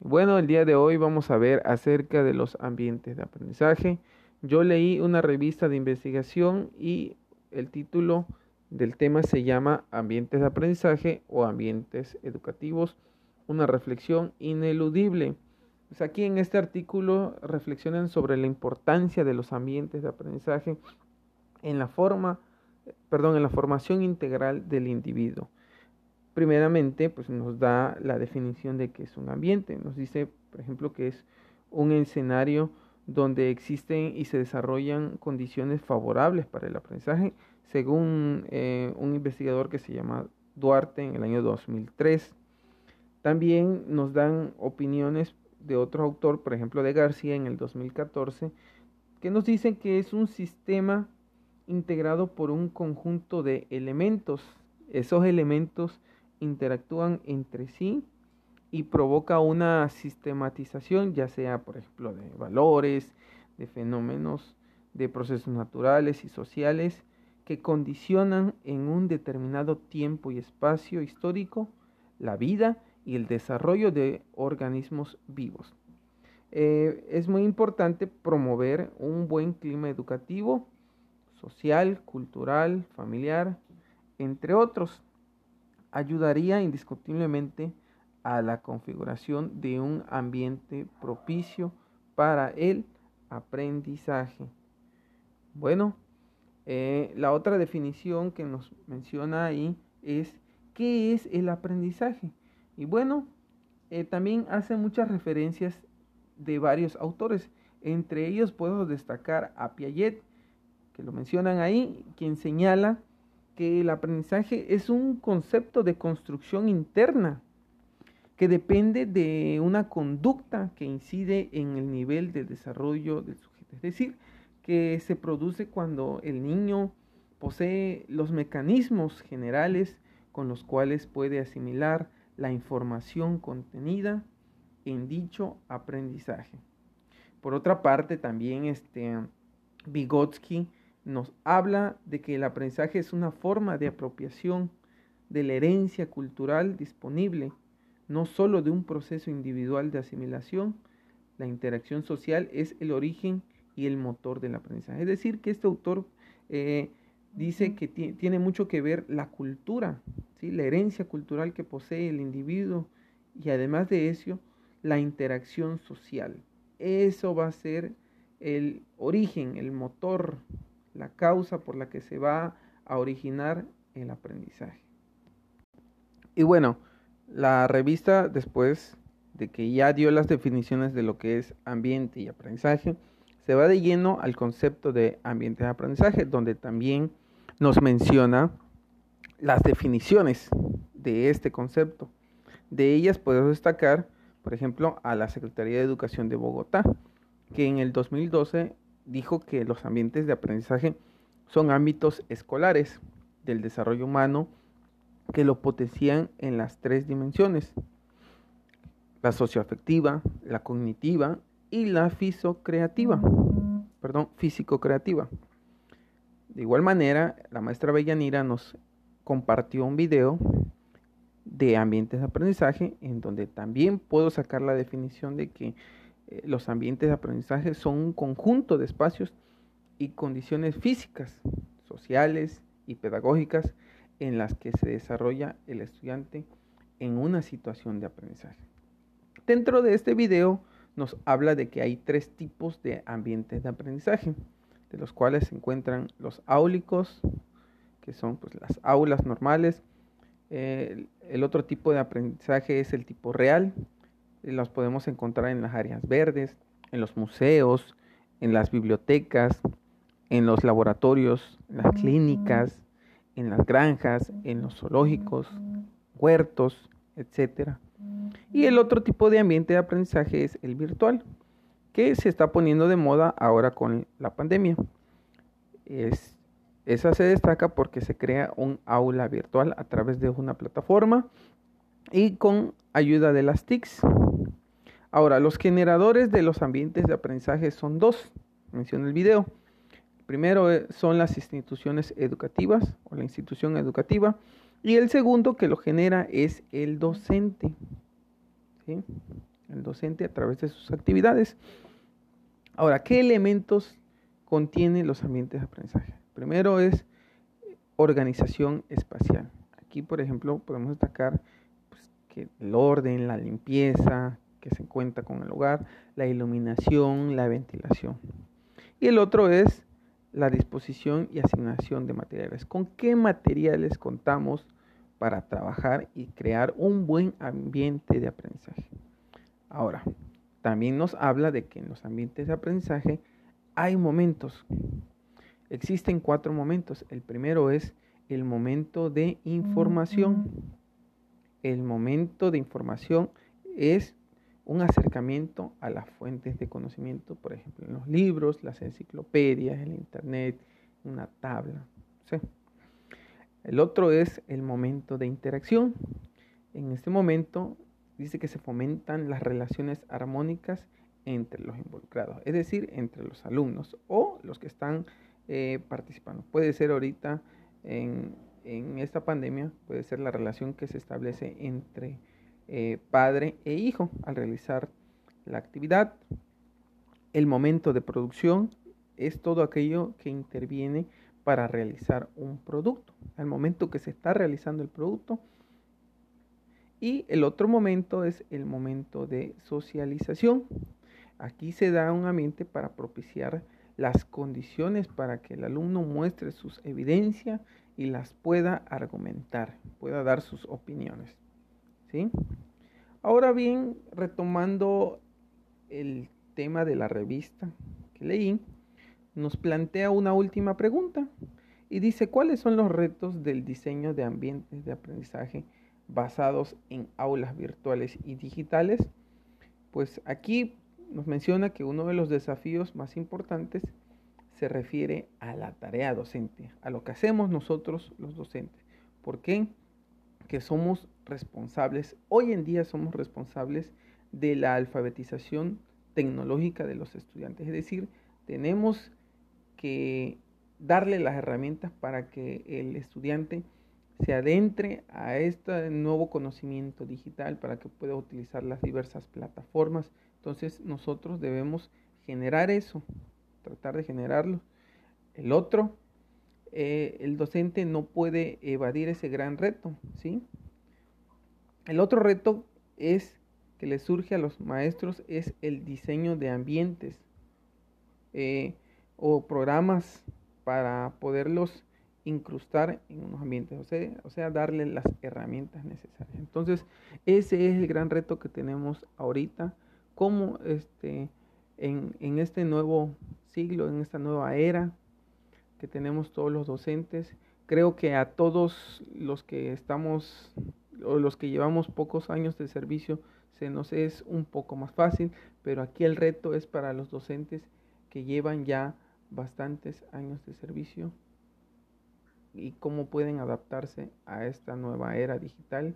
Bueno, el día de hoy vamos a ver acerca de los ambientes de aprendizaje. Yo leí una revista de investigación y el título del tema se llama Ambientes de aprendizaje o ambientes educativos, una reflexión ineludible. Pues aquí en este artículo reflexionan sobre la importancia de los ambientes de aprendizaje en la forma, perdón, en la formación integral del individuo. Primeramente, pues nos da la definición de qué es un ambiente. Nos dice, por ejemplo, que es un escenario donde existen y se desarrollan condiciones favorables para el aprendizaje, según eh, un investigador que se llama Duarte en el año 2003. También nos dan opiniones de otro autor, por ejemplo de García en el 2014, que nos dicen que es un sistema integrado por un conjunto de elementos. Esos elementos interactúan entre sí y provoca una sistematización, ya sea, por ejemplo, de valores, de fenómenos, de procesos naturales y sociales que condicionan en un determinado tiempo y espacio histórico la vida y el desarrollo de organismos vivos. Eh, es muy importante promover un buen clima educativo, social, cultural, familiar, entre otros. Ayudaría indiscutiblemente a la configuración de un ambiente propicio para el aprendizaje. Bueno, eh, la otra definición que nos menciona ahí es ¿qué es el aprendizaje? Y bueno, eh, también hace muchas referencias de varios autores. Entre ellos puedo destacar a Piaget, que lo mencionan ahí, quien señala que el aprendizaje es un concepto de construcción interna que depende de una conducta que incide en el nivel de desarrollo del sujeto. Es decir, que se produce cuando el niño posee los mecanismos generales con los cuales puede asimilar la información contenida en dicho aprendizaje. Por otra parte, también este Vygotsky nos habla de que el aprendizaje es una forma de apropiación de la herencia cultural disponible, no sólo de un proceso individual de asimilación, la interacción social es el origen y el motor del aprendizaje. Es decir, que este autor eh, dice que tiene mucho que ver la cultura, ¿sí? la herencia cultural que posee el individuo y además de eso, la interacción social. Eso va a ser el origen, el motor, la causa por la que se va a originar el aprendizaje. Y bueno, la revista después de que ya dio las definiciones de lo que es ambiente y aprendizaje, se va de lleno al concepto de ambiente de aprendizaje, donde también nos menciona las definiciones de este concepto. De ellas podemos destacar, por ejemplo, a la Secretaría de Educación de Bogotá, que en el 2012 dijo que los ambientes de aprendizaje son ámbitos escolares del desarrollo humano que lo potencian en las tres dimensiones, la socioafectiva, la cognitiva y la fisocreativa, perdón, físico-creativa. De igual manera, la maestra Bellanira nos compartió un video de ambientes de aprendizaje en donde también puedo sacar la definición de que eh, los ambientes de aprendizaje son un conjunto de espacios y condiciones físicas, sociales y pedagógicas en las que se desarrolla el estudiante en una situación de aprendizaje. Dentro de este video nos habla de que hay tres tipos de ambientes de aprendizaje de los cuales se encuentran los áulicos, que son pues, las aulas normales. el otro tipo de aprendizaje es el tipo real, los podemos encontrar en las áreas verdes, en los museos, en las bibliotecas, en los laboratorios, en las clínicas, en las granjas, en los zoológicos, huertos, etc. Y el otro tipo de ambiente de aprendizaje es el virtual, que se está poniendo de moda ahora con la pandemia. Es, esa se destaca porque se crea un aula virtual a través de una plataforma y con ayuda de las TICs. Ahora, los generadores de los ambientes de aprendizaje son dos, menciona el video. Primero eh, son las instituciones educativas o la institución educativa y el segundo que lo genera es el docente. el docente a través de sus actividades. Ahora, ¿qué elementos contienen los ambientes de aprendizaje? Primero es organización espacial. Aquí, por ejemplo, podemos destacar pues, que el orden, la limpieza, que se cuenta con el hogar, la iluminación, la ventilación. Y el otro es la disposición y asignación de materiales. ¿Con qué materiales contamos para trabajar y crear un buen ambiente de aprendizaje? Ahora, también nos habla de que en los ambientes de aprendizaje hay momentos. Existen cuatro momentos. El primero es el momento de información. El momento de información es un acercamiento a las fuentes de conocimiento, por ejemplo, en los libros, las enciclopedias, el internet, una tabla. El otro es el momento de interacción. En este momento dice que se fomentan las relaciones armónicas entre los involucrados, es decir, entre los alumnos o los que están eh, participando. Puede ser ahorita en, en esta pandemia, puede ser la relación que se establece entre eh, padre e hijo al realizar la actividad. El momento de producción es todo aquello que interviene para realizar un producto. Al momento que se está realizando el producto. Y el otro momento es el momento de socialización. Aquí se da un ambiente para propiciar las condiciones para que el alumno muestre sus evidencias y las pueda argumentar, pueda dar sus opiniones. Ahora bien, retomando el tema de la revista que leí, nos plantea una última pregunta y dice, ¿cuáles son los retos del diseño de ambientes de aprendizaje basados en aulas virtuales y digitales? Pues aquí nos menciona que uno de los desafíos más importantes se refiere a la tarea docente, a lo que hacemos nosotros los docentes. ¿Por qué? Que somos responsables, hoy en día somos responsables de la alfabetización tecnológica de los estudiantes. Es decir, tenemos que darle las herramientas para que el estudiante se adentre a este nuevo conocimiento digital para que pueda utilizar las diversas plataformas. Entonces nosotros debemos generar eso, tratar de generarlo. El otro eh, el docente no puede evadir ese gran reto, ¿sí? El otro reto es que le surge a los maestros es el diseño de ambientes eh, o programas para poderlos incrustar en unos ambientes, o sea, o darle las herramientas necesarias. Entonces, ese es el gran reto que tenemos ahorita, como este, en, en este nuevo siglo, en esta nueva era, que tenemos todos los docentes. Creo que a todos los que estamos o los que llevamos pocos años de servicio se nos es un poco más fácil, pero aquí el reto es para los docentes que llevan ya bastantes años de servicio y cómo pueden adaptarse a esta nueva era digital